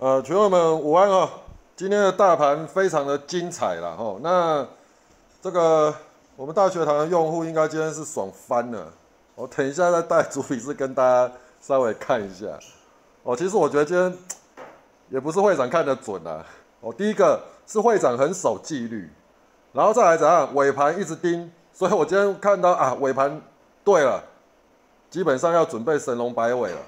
呃，群友们午安哦！今天的大盘非常的精彩了哦。那这个我们大学堂的用户应该今天是爽翻了。我等一下再带主笔是跟大家稍微看一下。哦，其实我觉得今天也不是会长看得准啊。哦，第一个是会长很守纪律，然后再来怎样尾盘一直盯，所以我今天看到啊尾盘对了，基本上要准备神龙摆尾了。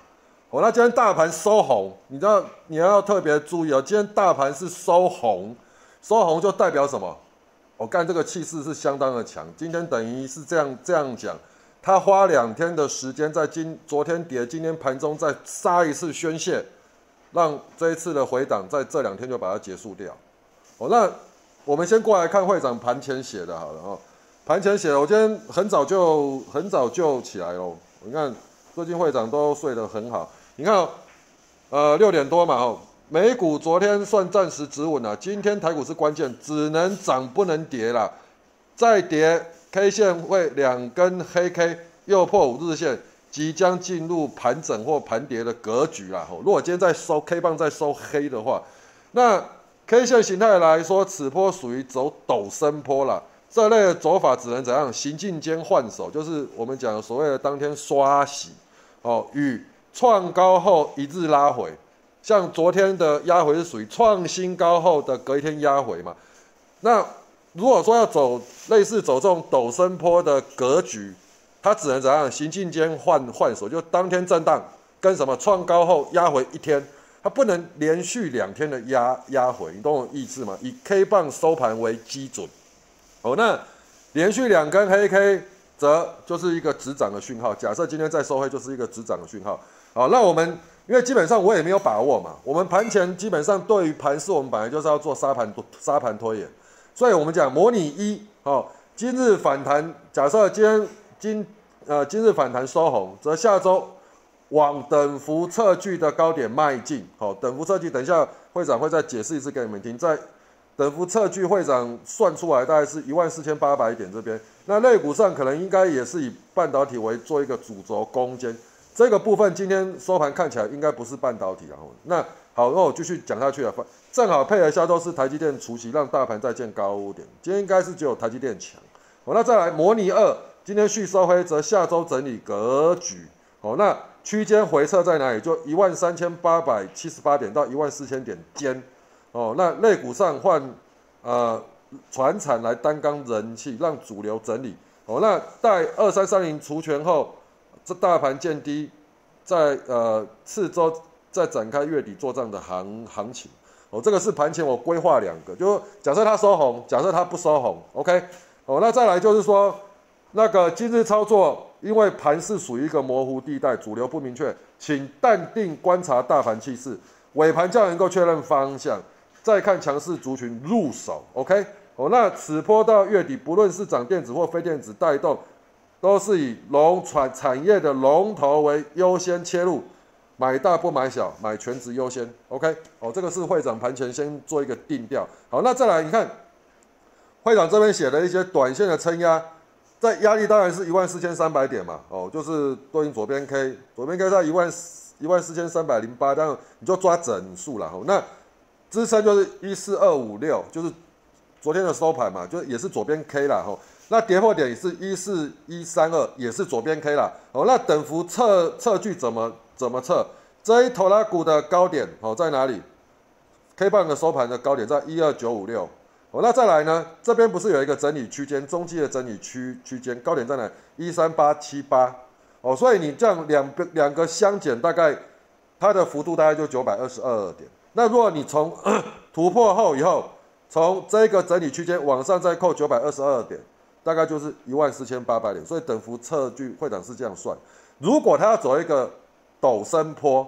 哦，那今天大盘收红，你知道你要特别注意哦。今天大盘是收红，收红就代表什么？我干这个气势是相当的强。今天等于是这样这样讲，他花两天的时间在今昨天跌，今天盘中再杀一次宣泄，让这一次的回档在这两天就把它结束掉。哦，那我们先过来看会长盘前写的好了哦。盘前写的，我今天很早就很早就起来喽。你看最近会长都睡得很好。你看，呃，六点多嘛，哦，美股昨天算暂时止稳了，今天台股是关键，只能涨不能跌了，再跌 K 线会两根黑 K 又破五日线，即将进入盘整或盘跌的格局啦。哦，如果今天再收 K 棒再收黑的话，那 K 线形态来说，此波属于走陡升坡了，这类的走法只能怎样？行进间换手，就是我们讲所谓的当天刷洗，哦，与。创高后一日拉回，像昨天的压回是属于创新高后的隔一天压回嘛？那如果说要走类似走这种陡升坡的格局，它只能怎样？行进间换换手，就当天震荡跟什么创高后压回一天，它不能连续两天的压压回，你懂我意思吗？以 K 棒收盘为基准，哦，那连续两根黑 K 则就是一个止涨的讯号。假设今天再收黑，就是一个止涨的讯号。好，那我们因为基本上我也没有把握嘛，我们盘前基本上对于盘势，我们本来就是要做沙盘沙盘拖延，所以我们讲模拟一，哦，今日反弹，假设今天今呃今日反弹收红，则下周往等幅测距的高点迈进，好，等幅测距，等一下会长会再解释一次给你们听，在等幅测距会长算出来大概是一万四千八百点这边，那类股上可能应该也是以半导体为做一个主轴攻坚。这个部分今天收盘看起来应该不是半导体，然后那好，那我继续讲下去了。正好配合下周是台积电除息，让大盘再见高点。今天应该是只有台积电强。好，那再来模拟二，今天续收黑，则下周整理格局。好，那区间回撤在哪里？就一万三千八百七十八点到一万四千点间。哦，那类股上换呃船产来担纲人气，让主流整理。哦，那待二三三零除权后。这大盘见低，在呃次周再展开月底做账的行行情哦，这个是盘前我规划两个，就假设它收红，假设它不收红，OK，哦，那再来就是说那个今日操作，因为盘是属于一个模糊地带，主流不明确，请淡定观察大盘气势，尾盘较能够确认方向，再看强势族群入手，OK，哦，那此波到月底，不论是涨电子或非电子带动。都是以龙产产业的龙头为优先切入，买大不买小，买全值优先。OK，哦，这个是会长盘前先做一个定调。好，那再来，你看会长这边写的一些短线的撑压，在压力当然是一万四千三百点嘛。哦，就是对应左边 K，左边 K 在一万一万四千三百零八，但你就抓整数了。哦，那支撑就是一四二五六，就是昨天的收盘嘛，就也是左边 K 了。吼。那跌破点也是一四一三二，也是左边 K 啦。哦，那等幅测测距怎么怎么测？这一头拉股的高点哦在哪里？K 棒的收盘的高点在一二九五六。哦，那再来呢？这边不是有一个整理区间，中期的整理区区间，高点在哪？一三八七八。哦，所以你这样两个两个相减，大概它的幅度大概就九百二十二点。那如果你从 突破后以后，从这个整理区间往上再扣九百二十二点。大概就是一万四千八百点，所以等幅测距会长是这样算。如果他要走一个陡升坡，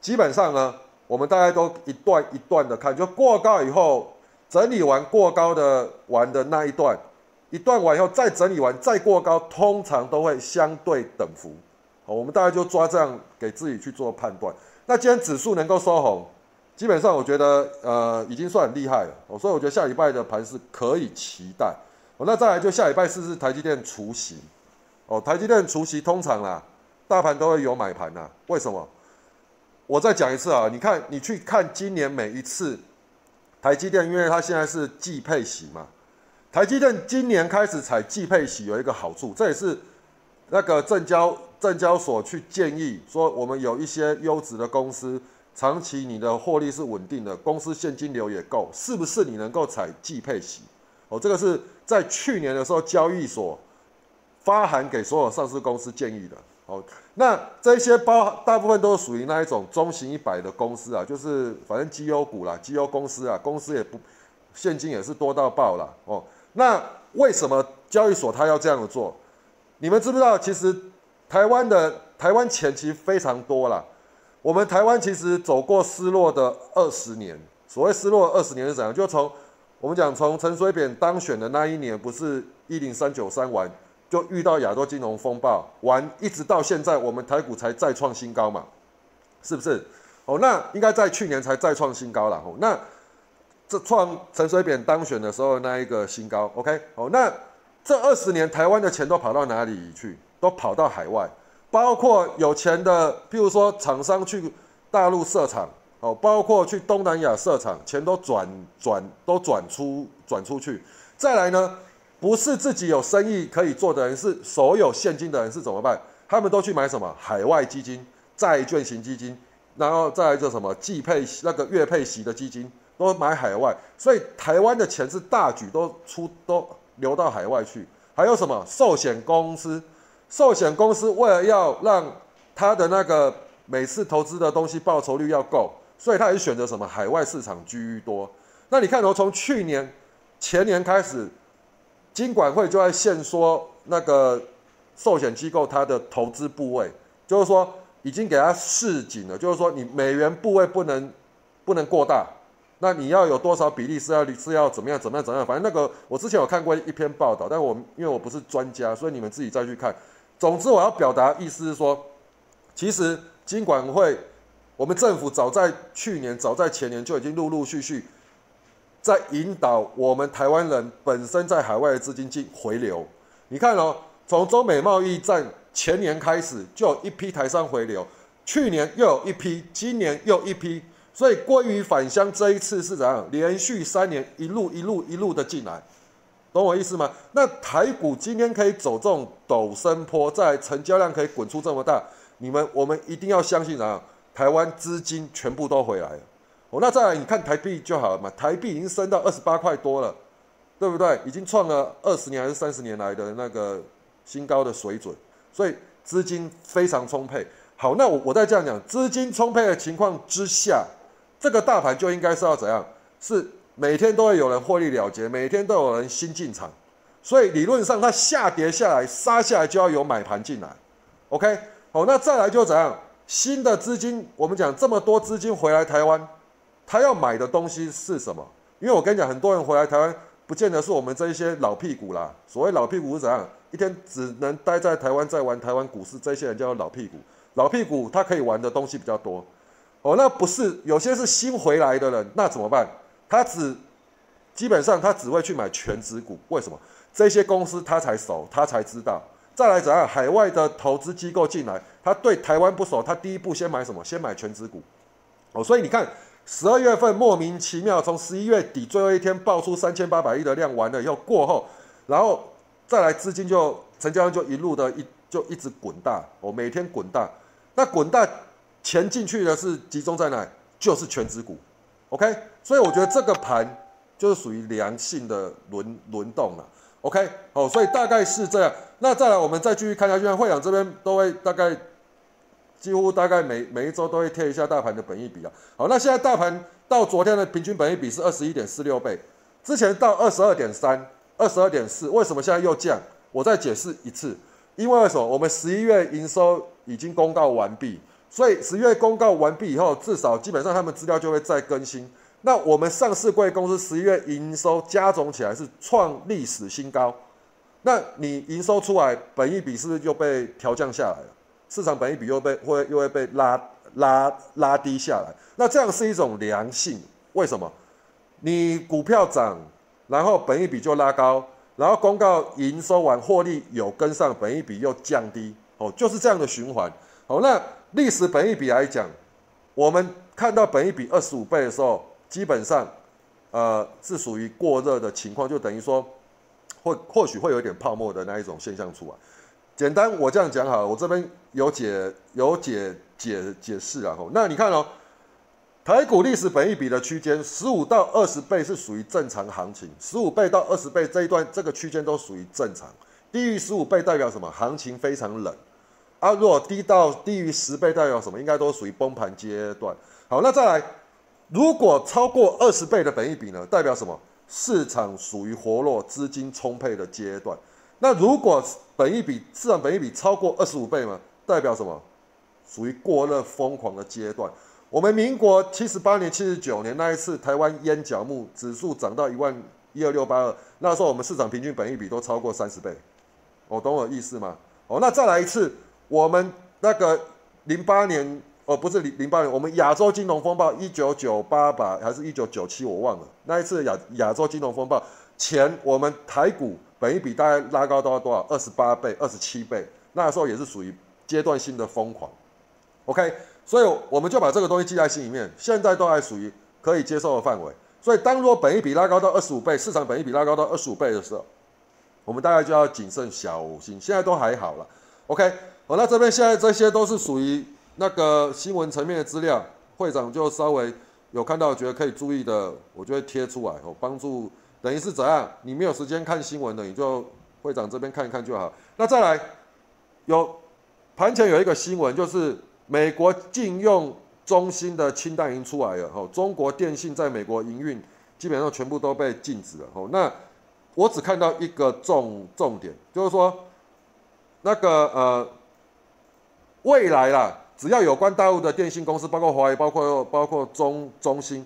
基本上呢，我们大概都一段一段的看，就过高以后整理完过高的完的那一段，一段完以后再整理完再过高，通常都会相对等幅。好，我们大概就抓这样给自己去做判断。那既然指数能够收红，基本上我觉得呃已经算很厉害了。所以我觉得下礼拜的盘是可以期待。那再来就下礼拜四是台积电除息，哦，台积电除息通常啦，大盘都会有买盘呐。为什么？我再讲一次啊，你看你去看今年每一次台积电，因为它现在是季配息嘛，台积电今年开始采季配息有一个好处，这也是那个证交证交所去建议说，我们有一些优质的公司，长期你的获利是稳定的，公司现金流也够，是不是你能够采季配息？哦，这个是在去年的时候交易所发函给所有上市公司建议的。哦，那这些包大部分都是属于那一种中型一百的公司啊，就是反正绩优股啦，绩优公司啊，公司也不现金也是多到爆了。哦，那为什么交易所他要这样做？你们知不知道？其实台湾的台湾钱其实非常多啦。我们台湾其实走过失落的二十年，所谓失落二十年是怎样？就从我们讲从陈水扁当选的那一年，不是一零三九三完。就遇到亚洲金融风暴，完一直到现在，我们台股才再创新高嘛，是不是？哦，那应该在去年才再创新高了。哦，那这创陈水扁当选的时候那一个新高，OK？哦，那这二十年台湾的钱都跑到哪里去？都跑到海外，包括有钱的，譬如说厂商去大陆设厂，哦，包括去东南亚设厂，钱都转转都转出转出去。再来呢？不是自己有生意可以做的人，是所有现金的人是怎么办？他们都去买什么海外基金、债券型基金，然后再来做什么季配那个月配息的基金，都买海外。所以台湾的钱是大举都出都流到海外去。还有什么寿险公司？寿险公司为了要让他的那个每次投资的东西报酬率要够，所以他也选择什么海外市场居多。那你看，从去年前年开始。金管会就在限缩那个寿险机构它的投资部位，就是说已经给它示紧了，就是说你美元部位不能不能过大，那你要有多少比例是要是要怎么样怎么样怎么样，反正那个我之前有看过一篇报道，但我因为我不是专家，所以你们自己再去看。总之我要表达意思是说，其实金管会我们政府早在去年早在前年就已经陆陆续续。在引导我们台湾人本身在海外的资金进回流。你看哦，从中美贸易战前年开始，就有一批台商回流，去年又有一批，今年又一批，所以归于返乡这一次是怎样？连续三年一路一路一路的进来，懂我意思吗？那台股今天可以走这种陡升坡，在成交量可以滚出这么大，你们我们一定要相信啊，台湾资金全部都回来了。哦，那再来你看台币就好了嘛，台币已经升到二十八块多了，对不对？已经创了二十年还是三十年来的那个新高的水准，所以资金非常充沛。好，那我我再这样讲，资金充沛的情况之下，这个大盘就应该是要怎样？是每天都会有人获利了结，每天都有人新进场，所以理论上它下跌下来杀下来就要有买盘进来。OK，好，那再来就怎样？新的资金，我们讲这么多资金回来台湾。他要买的东西是什么？因为我跟你讲，很多人回来台湾，不见得是我们这一些老屁股啦。所谓老屁股是怎样？一天只能待在台湾，在玩台湾股市，这些人叫老屁股。老屁股他可以玩的东西比较多。哦，那不是有些是新回来的人，那怎么办？他只基本上他只会去买全职股。为什么？这些公司他才熟，他才知道。再来怎样？海外的投资机构进来，他对台湾不熟，他第一步先买什么？先买全职股。哦，所以你看。十二月份莫名其妙，从十一月底最后一天爆出三千八百亿的量，完了以后过后，然后再来资金就成交量就一路的一就一直滚大，哦，每天滚大，那滚大钱进去的是集中在哪？就是全指股，OK，所以我觉得这个盘就是属于良性的轮轮动了，OK，哦，所以大概是这样。那再来我们再继续看下去，会长这边都会大概。几乎大概每每一周都会贴一下大盘的本益比啊。好，那现在大盘到昨天的平均本益比是二十一点四六倍，之前到二十二点三、二十二点四，为什么现在又降？我再解释一次，因为为什么？我们十一月营收已经公告完毕，所以十月公告完毕以后，至少基本上他们资料就会再更新。那我们上市贵公司十一月营收加总起来是创历史新高，那你营收出来，本益比是不是就被调降下来了？市场本益比又被会又会被拉拉拉低下来，那这样是一种良性。为什么？你股票涨，然后本益比就拉高，然后公告营收完获利有跟上，本益比又降低，哦，就是这样的循环。哦，那历史本益比来讲，我们看到本一比二十五倍的时候，基本上，呃，是属于过热的情况，就等于说，或或许会有一点泡沫的那一种现象出来。简单，我这样讲好，了，我这边有解有解解解释啊。吼，那你看哦，台股历史本一比的区间，十五到二十倍是属于正常行情，十五倍到二十倍这一段这个区间都属于正常。低于十五倍代表什么？行情非常冷。啊，如果低到低于十倍代表什么？应该都属于崩盘阶段。好，那再来，如果超过二十倍的本益比呢？代表什么？市场属于活络、资金充沛的阶段。那如果本益比市场本益比超过二十五倍嘛？代表什么？属于过热、疯狂的阶段。我们民国七十八年、七十九年那一次，台湾烟角木指数涨到一万一二六八二，那时候我们市场平均本益比都超过三十倍。我懂我意思吗？哦，那再来一次，我们那个零八年，哦，不是零零八年，我们亚洲金融风暴一九九八吧，还是一九九七，我忘了。那一次亚亚洲金融风暴前，我们台股本一比大概拉高到多少？二十八倍、二十七倍，那时候也是属于阶段性的疯狂。OK，所以我们就把这个东西记在心里面，现在都还属于可以接受的范围。所以当若本一比拉高到二十五倍，市场本一比拉高到二十五倍的时候，我们大概就要谨慎小心，现在都还好了。OK，好，那这边现在这些都是属于那个新闻层面的资料，会长就稍微有看到觉得可以注意的，我就会贴出来哦，帮助等于是怎样？你没有时间看新闻的，你就会长这边看一看就好。那再来，有盘前有一个新闻，就是美国禁用中心的清单已经出来了，哦，中国电信在美国营运基本上全部都被禁止了，哦，那。我只看到一个重重点，就是说，那个呃，未来啦，只要有关大陆的电信公司，包括华为，包括包括中中兴，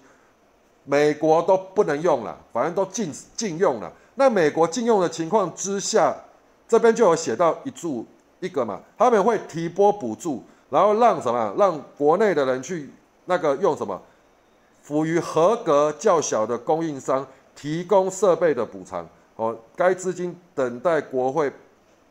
美国都不能用了，反正都禁禁用了。那美国禁用的情况之下，这边就有写到一注一个嘛，他们会提拨补助，然后让什么，让国内的人去那个用什么，属于合格较小的供应商。提供设备的补偿，哦，该资金等待国会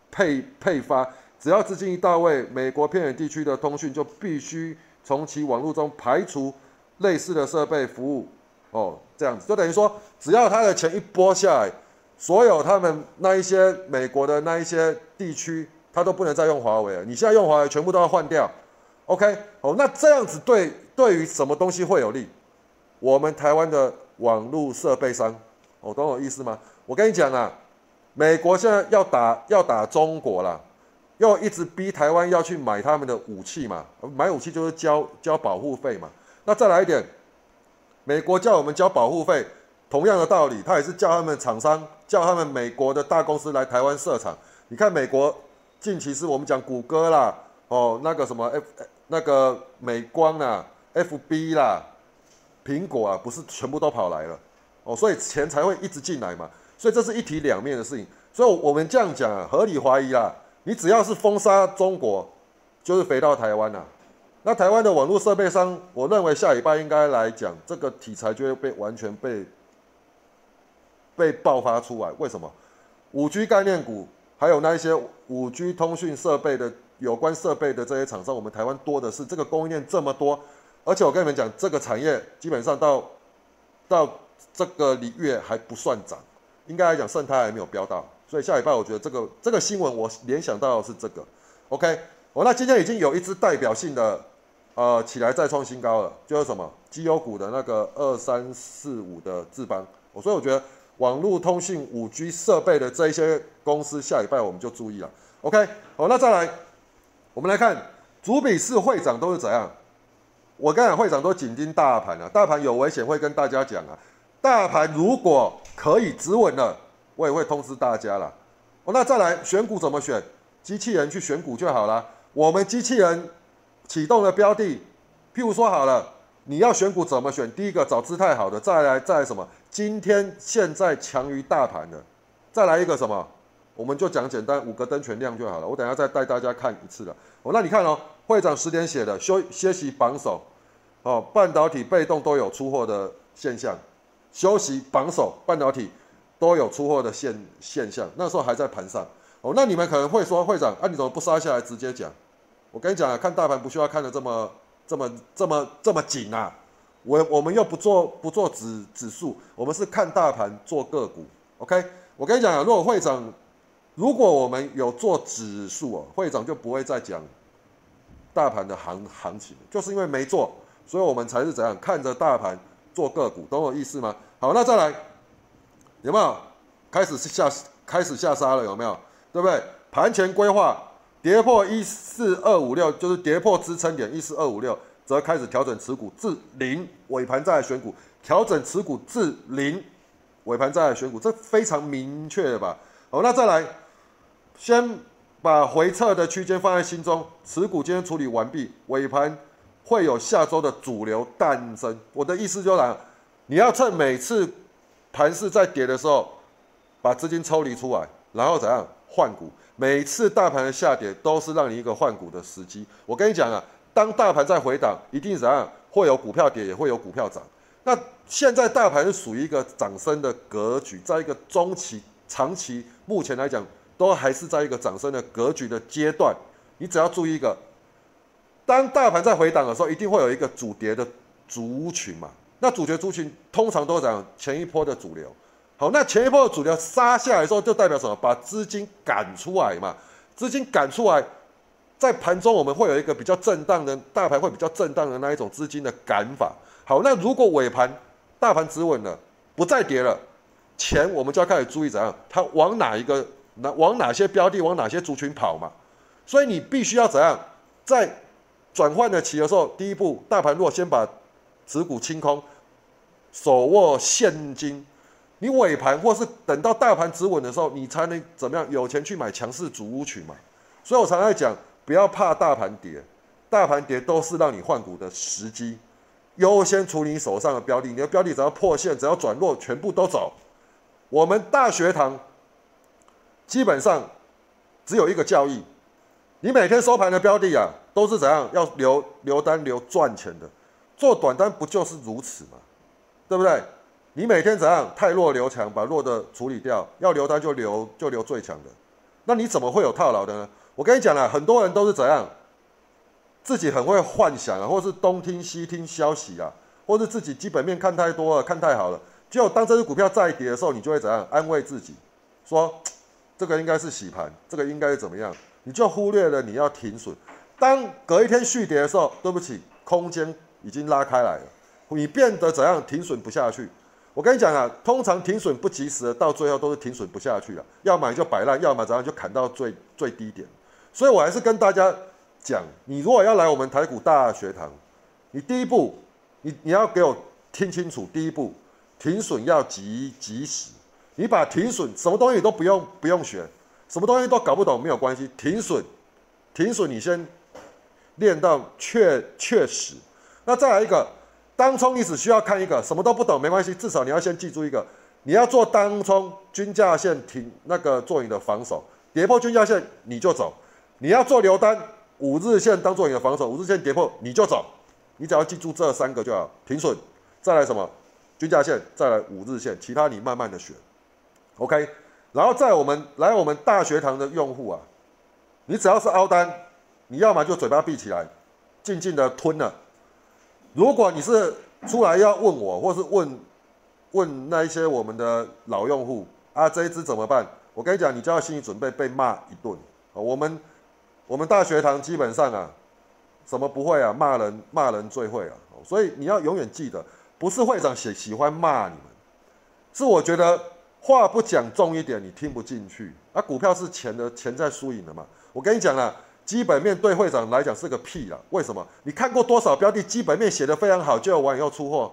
配配发，只要资金一到位，美国偏远地区的通讯就必须从其网络中排除类似的设备服务，哦，这样子就等于说，只要他的钱一拨下来，所有他们那一些美国的那一些地区，他都不能再用华为了。你现在用华为，全部都要换掉，OK？哦，那这样子对对于什么东西会有利？我们台湾的。网络设备商，哦懂我意思吗？我跟你讲啊，美国现在要打要打中国了，又一直逼台湾要去买他们的武器嘛，买武器就是交交保护费嘛。那再来一点，美国叫我们交保护费，同样的道理，他也是叫他们厂商，叫他们美国的大公司来台湾设厂。你看美国近期是我们讲谷歌啦，哦那个什么 F 那个美光啊，FB 啦。苹果啊，不是全部都跑来了哦，所以钱才会一直进来嘛。所以这是一体两面的事情。所以我们这样讲啊，合理怀疑啦。你只要是封杀中国，就是飞到台湾呐。那台湾的网络设备商，我认为下礼拜应该来讲，这个题材就会被完全被被爆发出来。为什么？五 G 概念股，还有那一些五 G 通讯设备的有关设备的这些厂商，我们台湾多的是，这个供应链这么多。而且我跟你们讲，这个产业基本上到到这个里月还不算涨，应该来讲盛泰还没有飙到，所以下礼拜我觉得这个这个新闻我联想到的是这个，OK，哦，那今天已经有一只代表性的呃起来再创新高了，就是什么？绩优股的那个二三四五的智邦，我所以我觉得网络通讯五 G 设备的这一些公司下礼拜我们就注意了，OK，好，那再来我们来看主笔是会长都是怎样。我刚才会长都紧盯大盘了，大盘有危险会跟大家讲啊。大盘如果可以止稳了，我也会通知大家了。哦，那再来选股怎么选？机器人去选股就好了。我们机器人启动的标的，譬如说好了，你要选股怎么选？第一个找姿态好的，再来再来什么？今天现在强于大盘的，再来一个什么？我们就讲简单，五个灯全亮就好了。我等下再带大家看一次了。哦，那你看哦，会长十点写的，休歇息榜首，哦，半导体被动都有出货的现象，休息榜首，半导体都有出货的现现象。那时候还在盘上。哦，那你们可能会说，会长，啊，你怎么不杀下来直接讲？我跟你讲啊，看大盘不需要看的这么这么这么这么紧啊？我我们又不做不做指指数，我们是看大盘做个股。OK，我跟你讲啊，如果会长，如果我们有做指数哦，会长就不会再讲大盘的行行情，就是因为没做，所以我们才是怎样看着大盘做个股，懂我意思吗？好，那再来有没有开始下开始下杀了？有没有？对不对？盘前规划跌破一四二五六，就是跌破支撑点一四二五六。则开始调整持股至零，尾盘再来选股，调整持股至零，尾盘再来选股，这非常明确的吧？好，那再来，先把回撤的区间放在心中，持股今天处理完毕，尾盘会有下周的主流诞生。我的意思就是，你要趁每次盘势在跌的时候，把资金抽离出来，然后怎样换股？每次大盘的下跌都是让你一个换股的时机。我跟你讲啊。当大盘在回档，一定怎样？会有股票跌，也会有股票涨。那现在大盘是属于一个涨升的格局，在一个中期、长期，目前来讲，都还是在一个涨升的格局的阶段。你只要注意一个，当大盘在回档的时候，一定会有一个主跌的族群嘛。那主角族群通常都讲前一波的主流。好，那前一波的主流杀下来之后，就代表什么？把资金赶出来嘛。资金赶出来。在盘中，我们会有一个比较震荡的大盘，会比较震荡的那一种资金的赶法。好，那如果尾盘大盘止稳了，不再跌了，钱我们就要开始注意怎样，它往哪一个、哪往哪些标的、往哪些族群跑嘛。所以你必须要怎样，在转换的期的时候，第一步，大盘如果先把持股清空，手握现金，你尾盘或是等到大盘止稳的时候，你才能怎么样有钱去买强势主屋群嘛。所以我常常讲。不要怕大盘跌，大盘跌都是让你换股的时机，优先处理手上的标的。你的标的只要破线，只要转弱，全部都走。我们大学堂基本上只有一个教义：你每天收盘的标的啊，都是怎样要留留单留赚钱的。做短单不就是如此吗？对不对？你每天怎样太弱留强，把弱的处理掉，要留单就留就留最强的。那你怎么会有套牢的呢？我跟你讲了，很多人都是怎样，自己很会幻想啊，或是东听西听消息啊，或是自己基本面看太多了，看太好了，就当这只股票再跌的时候，你就会怎样安慰自己，说这个应该是洗盘，这个应该是怎么样，你就忽略了你要停损。当隔一天续跌的时候，对不起，空间已经拉开来了，你变得怎样停损不下去。我跟你讲啊，通常停损不及时的，到最后都是停损不下去了，要么就摆烂，要么怎样就砍到最最低点。所以我还是跟大家讲，你如果要来我们台股大学堂，你第一步，你你要给我听清楚，第一步停损要及及时，你把停损什么东西都不用不用学，什么东西都搞不懂没有关系，停损，停损你先练到确确实，那再来一个当冲，你只需要看一个什么都不懂没关系，至少你要先记住一个，你要做当冲均价线停那个做你的防守，跌破均价线你就走。你要做留单，五日线当做你的防守，五日线跌破你就走，你只要记住这三个就好。停损，再来什么？均价线，再来五日线，其他你慢慢的选。OK，然后在我们来我们大学堂的用户啊，你只要是凹单，你要么就嘴巴闭起来，静静的吞了。如果你是出来要问我，或是问问那一些我们的老用户啊，这一支怎么办？我跟你讲，你就要心理准备被骂一顿啊，我们。我们大学堂基本上啊，什么不会啊？骂人骂人最会啊！所以你要永远记得，不是会长喜喜欢骂你们，是我觉得话不讲重一点，你听不进去。啊，股票是钱的钱在输赢的嘛。我跟你讲了，基本面对会长来讲是个屁啦。为什么？你看过多少标的基本面写的非常好，就要完以后出货，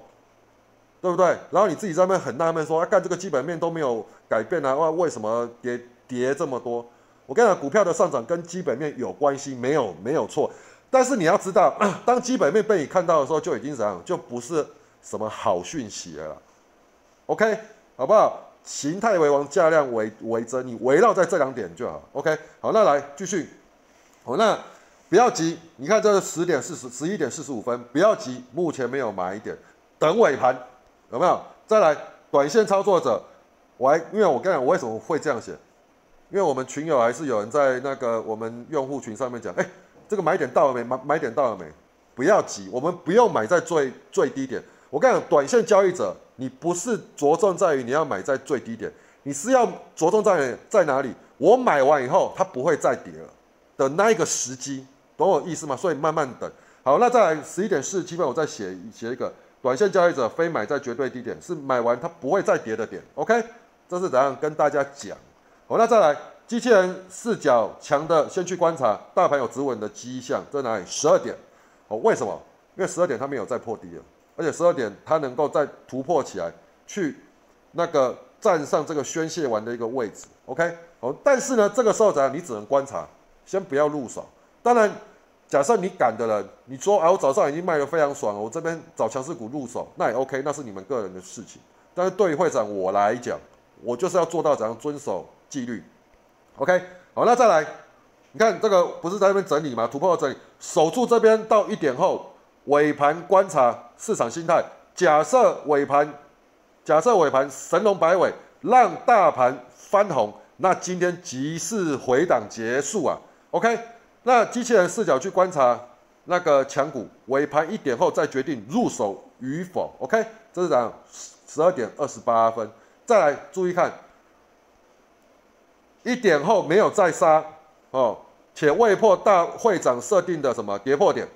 对不对？然后你自己在那边很纳闷说，啊，干这个基本面都没有改变啊，为为什么跌跌这么多？我跟你讲，股票的上涨跟基本面有关系，没有没有错。但是你要知道，当基本面被你看到的时候，就已经怎样，就不是什么好讯息了。OK，好不好？形态为王，价量为为真，你围绕在这两点就好。OK，好，那来继续。那不要急，你看这是十点四十，十一点四十五分，不要急，目前没有买点，等尾盘，有没有？再来，短线操作者，我还因为我跟你讲，为什么会这样写？因为我们群友还是有人在那个我们用户群上面讲，哎，这个买点到了没？买买点到了没？不要急，我们不用买在最最低点。我跟你讲，短线交易者，你不是着重在于你要买在最低点，你是要着重在在哪里？我买完以后，它不会再跌了的那一个时机，懂我意思吗？所以慢慢等。好，那再来十一点四十七分，我再写写一个短线交易者非买在绝对低点，是买完它不会再跌的点。OK，这是怎样跟大家讲？好，那再来机器人视角强的，先去观察大盘有止稳的迹象在哪里？十二点。哦，为什么？因为十二点它没有再破低了，而且十二点它能够再突破起来，去那个站上这个宣泄完的一个位置。OK。哦，但是呢，这个时候怎样？你只能观察，先不要入手。当然，假设你敢的人，你说啊，我早上已经卖得非常爽，我这边找强势股入手，那也 OK，那是你们个人的事情。但是对于会长我来讲，我就是要做到怎样遵守纪律。OK，好，那再来，你看这个不是在那边整理吗？突破整理，守住这边到一点后，尾盘观察市场心态。假设尾盘，假设尾盘神龙摆尾，让大盘翻红。那今天即是回档结束啊，OK？那机器人视角去观察那个强股尾盘一点后再决定入手与否，OK？这是讲十二点二十八分，再来注意看，一点后没有再杀哦，且未破大会长设定的什么跌破点，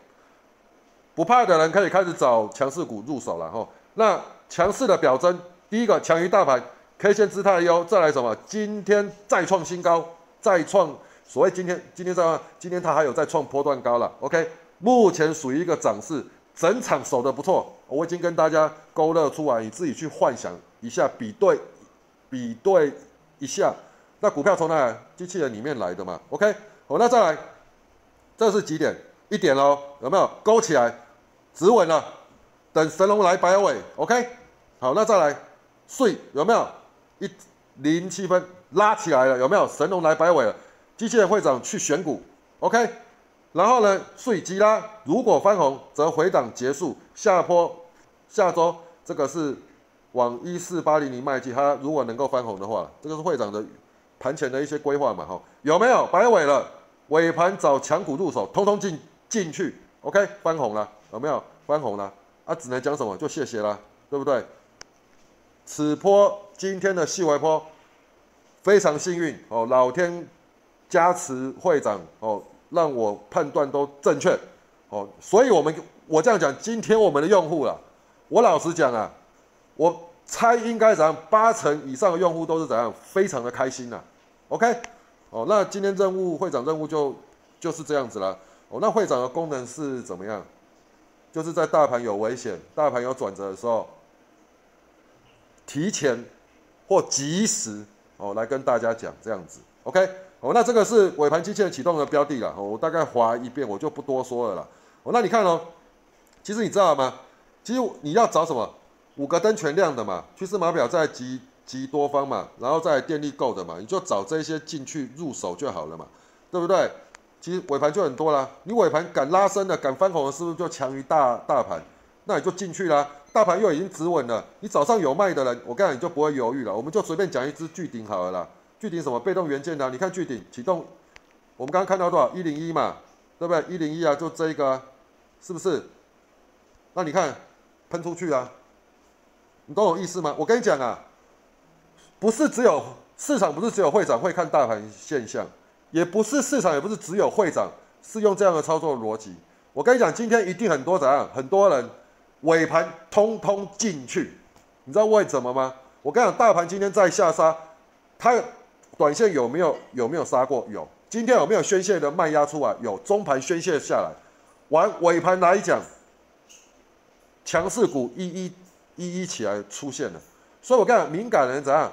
不怕的人可以开始找强势股入手了哈。那强势的表征，第一个强于大盘。K 线姿态优，再来什么？今天再创新高，再创所谓今天今天在今天它还有在创波段高了。OK，目前属于一个涨势，整场守的不错。我已经跟大家勾勒出来，你自己去幻想一下，比对比对一下。那股票从哪？机器人里面来的嘛。OK，好，那再来，这是几点？一点喽，有没有勾起来？止稳了，等神龙来摆尾。OK，好，那再来，睡有没有？一零七分拉起来了，有没有？神龙来摆尾了，机器人会长去选股，OK。然后呢，碎机啦，如果翻红则回档结束，下坡下周这个是往一四八零零迈进。它如果能够翻红的话，这个是会长的盘前的一些规划嘛？哈，有没有摆尾了？尾盘找强股入手，通通进进去，OK。翻红了，有没有翻红了？啊，只能讲什么？就谢谢啦，对不对？此波今天的细微波非常幸运哦，老天加持会长哦，让我判断都正确哦，所以我们我这样讲，今天我们的用户啊，我老实讲啊，我猜应该怎样，八成以上的用户都是怎样，非常的开心呐。OK，哦，那今天任务会长任务就就是这样子了哦，那会长的功能是怎么样？就是在大盘有危险、大盘有转折的时候。提前或及时哦，来跟大家讲这样子，OK，哦，那这个是尾盘机器人启动的标的了，我大概划一遍，我就不多说了啦。哦，那你看哦，其实你知道吗？其实你要找什么？五个灯全亮的嘛，趋势码表在极极多方嘛，然后再电力够的嘛，你就找这些进去入手就好了嘛，对不对？其实尾盘就很多啦，你尾盘敢拉升的、敢翻红的，是不是就强于大大盘？那你就进去啦。大盘又已经止稳了，你早上有卖的人，我跟你讲你就不会犹豫了。我们就随便讲一只巨顶好了啦。巨顶什么？被动元件的。你看巨顶启动，我们刚刚看到多少？一零一嘛，对不对？一零一啊，就这一个，是不是？那你看喷出去啊，你懂我意思吗？我跟你讲啊，不是只有市场，不是只有会长会看大盘现象，也不是市场，也不是只有会长是用这样的操作逻辑。我跟你讲，今天一定很多怎样？很多人。尾盘通通进去，你知道为什么吗？我跟你讲，大盘今天在下杀，它短线有没有有没有杀过？有。今天有没有宣泄的卖压出来？有。中盘宣泄下来，完尾盘来讲，强势股一一一一起来出现了。所以我跟你讲，敏感人怎样？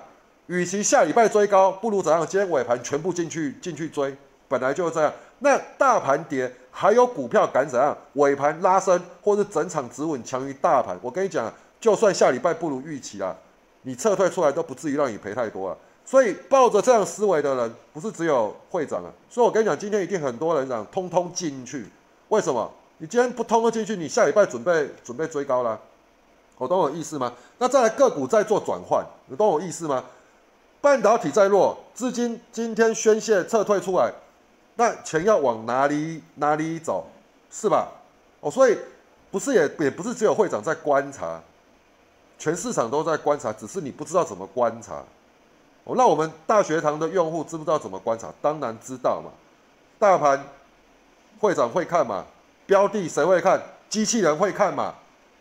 与其下礼拜追高，不如怎样？今天尾盘全部进去进去追，本来就是这样。那大盘跌。还有股票敢怎样？尾盘拉升，或是整场止稳强于大盘。我跟你讲，就算下礼拜不如预期啦，你撤退出来都不至于让你赔太多了。所以抱着这样思维的人，不是只有会长啊。所以我跟你讲，今天一定很多人讲通通进去。为什么？你今天不通通进去，你下礼拜准备准备追高啦。我懂我意思吗？那再来个股再做转换，你懂我意思吗？半导体再弱，资金今天宣泄撤退出来。那钱要往哪里哪里走，是吧？哦，所以不是也也不是只有会长在观察，全市场都在观察，只是你不知道怎么观察。哦，那我们大学堂的用户知不知道怎么观察？当然知道嘛。大盘会长会看嘛，标的谁会看？机器人会看嘛？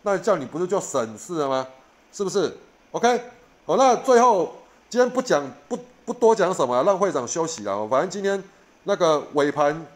那叫你不是就省事了吗？是不是？OK，好，那最后今天不讲不不多讲什么，让会长休息了。反正今天那个尾盘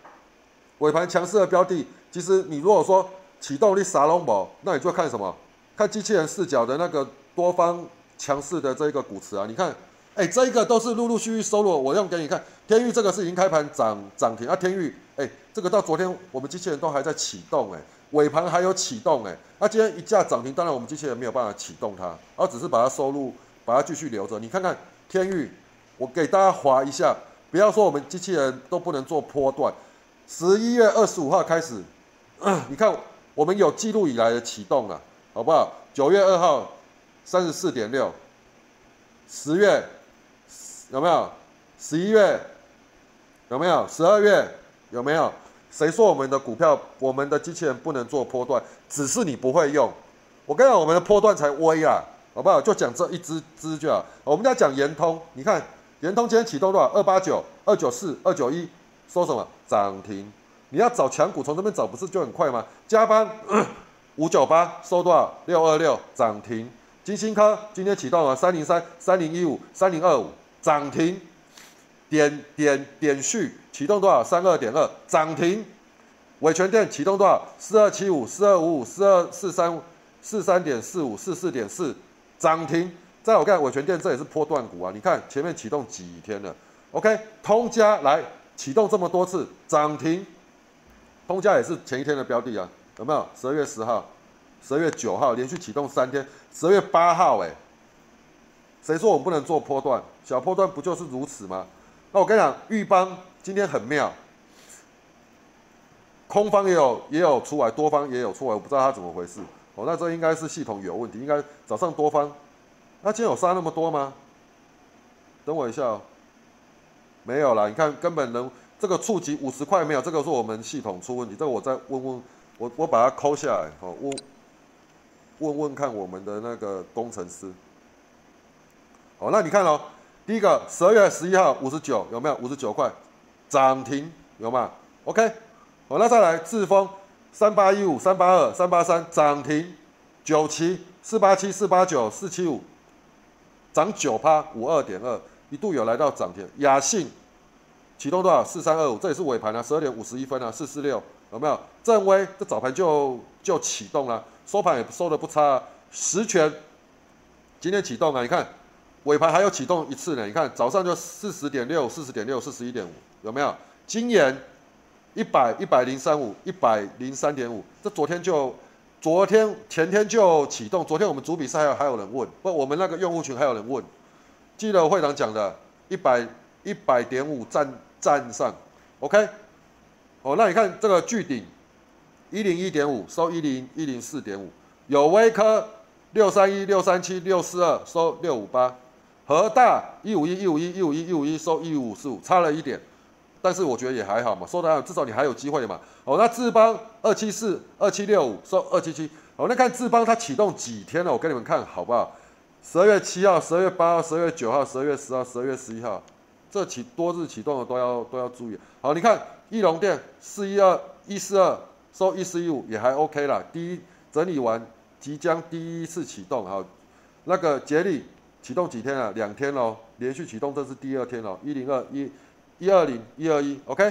尾盘强势的标的，其实你如果说启动力啥龙宝，那你就要看什么？看机器人视角的那个多方强势的这个股池啊，你看。哎，这一个都是陆陆续续收入，我用给你看。天域这个是已经开盘涨涨停啊，天域，哎，这个到昨天我们机器人都还在启动，哎，尾盘还有启动，哎，那今天一架涨停，当然我们机器人没有办法启动它，而只是把它收入，把它继续留着。你看看天域，我给大家划一下，不要说我们机器人都不能做波段。十一月二十五号开始，你看我们有记录以来的启动了，好不好？九月二号三十四点六，十月。有没有？十一月有没有？十二月有没有？谁说我们的股票、我们的机器人不能做波段？只是你不会用。我跟你讲，我们的波段才微啊，好不好？就讲这一支支就好。我们要讲延通，你看延通今天启动多少？二八九、二九四、二九一，说什么涨停？你要找强股，从这边找不是就很快吗？加班 五九八收多少？六二六涨停。金星科今天启动了三零三、三零一五、三零二五。涨停，点点点序启动多少？三二点二涨停，伟全店启动多少？四二七五四二五五四二四三四三点四五四四点四涨停。再我看伟全店，这也是波段股啊！你看前面启动几天了？OK，通家来启动这么多次涨停，通家也是前一天的标的啊，有没有？十二月十号、十二月九号连续启动三天，十二月八号哎。谁说我们不能做波段？小波段不就是如此吗？那我跟你讲，玉邦今天很妙，空方也有也有出来，多方也有出来，我不知道它怎么回事。哦，那这应该是系统有问题，应该早上多方，那今天有杀那么多吗？等我一下哦，没有啦，你看根本能这个触及五十块没有？这个是我们系统出问题，这个我再问问，我我把它抠下来，哦，问问问看我们的那个工程师。好，那你看哦，第一个十二月十一号五十九有没有五十九块涨停有吗？OK，好，那再来智峰三八一五三八二三八三涨停，九七四八七四八九四七五涨九趴五二点二，一度有来到涨停。雅信启动多少？四三二五，这也是尾盘啊，十二点五十一分啊，四四六有没有？正威这早盘就就启动了，收盘也收的不差啊。实权今天启动啊，你看。尾盘还有启动一次呢，你看早上就四十点六、四十点六、四十一点五，有没有？今年一百一百零三五、一百零三点五，这昨天就昨天前天就启动，昨天我们主比赛还有还有人问，不，我们那个用户群还有人问，记得会长讲的，一百一百点五站站上，OK，哦，那你看这个巨顶一零一点五收一零一零四点五，有微科六三一六三七六四二收六五八。和大一五一一五一一五一一五一收一五四五，差了一点，但是我觉得也还好嘛，收的至少你还有机会嘛。哦，那智邦二七四二七六五收二七七，哦，那看智邦它启动几天了？我给你们看好不好？十二月七号、十二月八号、十二月九号、十二月十号、十二月十一号，这启多日启动的都要都要注意。好，你看翼龙店四一二一四二收一四一五也还 OK 啦，第一整理完即将第一次启动，好，那个杰力。启动几天了？两天喽，连续启动，这是第二天喽。一零二一，一二零，一二一，OK。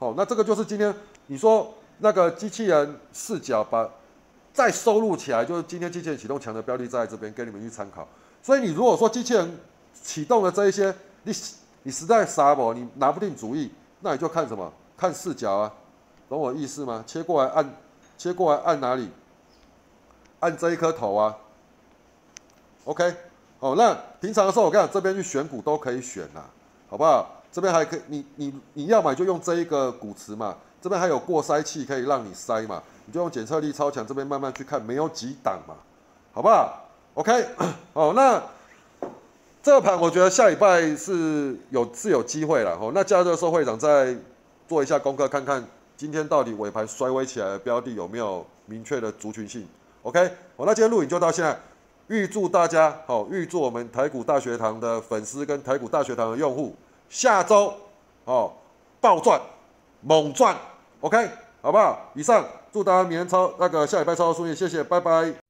好，那这个就是今天你说那个机器人视角把再收录起来，就是今天机器人启动强的标的在这边，给你们去参考。所以你如果说机器人启动的这一些，你你实在傻不，你拿不定主意，那你就看什么？看视角啊，懂我意思吗？切过来按，切过来按哪里？按这一颗头啊，OK。哦，那平常的时候我跟你讲，这边去选股都可以选啦，好不好？这边还可以，你你你要买就用这一个股池嘛，这边还有过筛器可以让你筛嘛，你就用检测力超强，这边慢慢去看，没有几档嘛，好不好？OK，哦，那这个盘我觉得下礼拜是有是有机会了，哦，那假日的时候会长再做一下功课，看看今天到底尾盘衰微起来的标的有没有明确的族群性？OK，好，那今天录影就到现在，预祝大家好，预祝我们台股大学堂的粉丝跟台股大学堂的用户下周哦暴赚猛赚，OK，好不好？以上祝大家明天超那个下礼拜超顺利，谢谢，拜拜。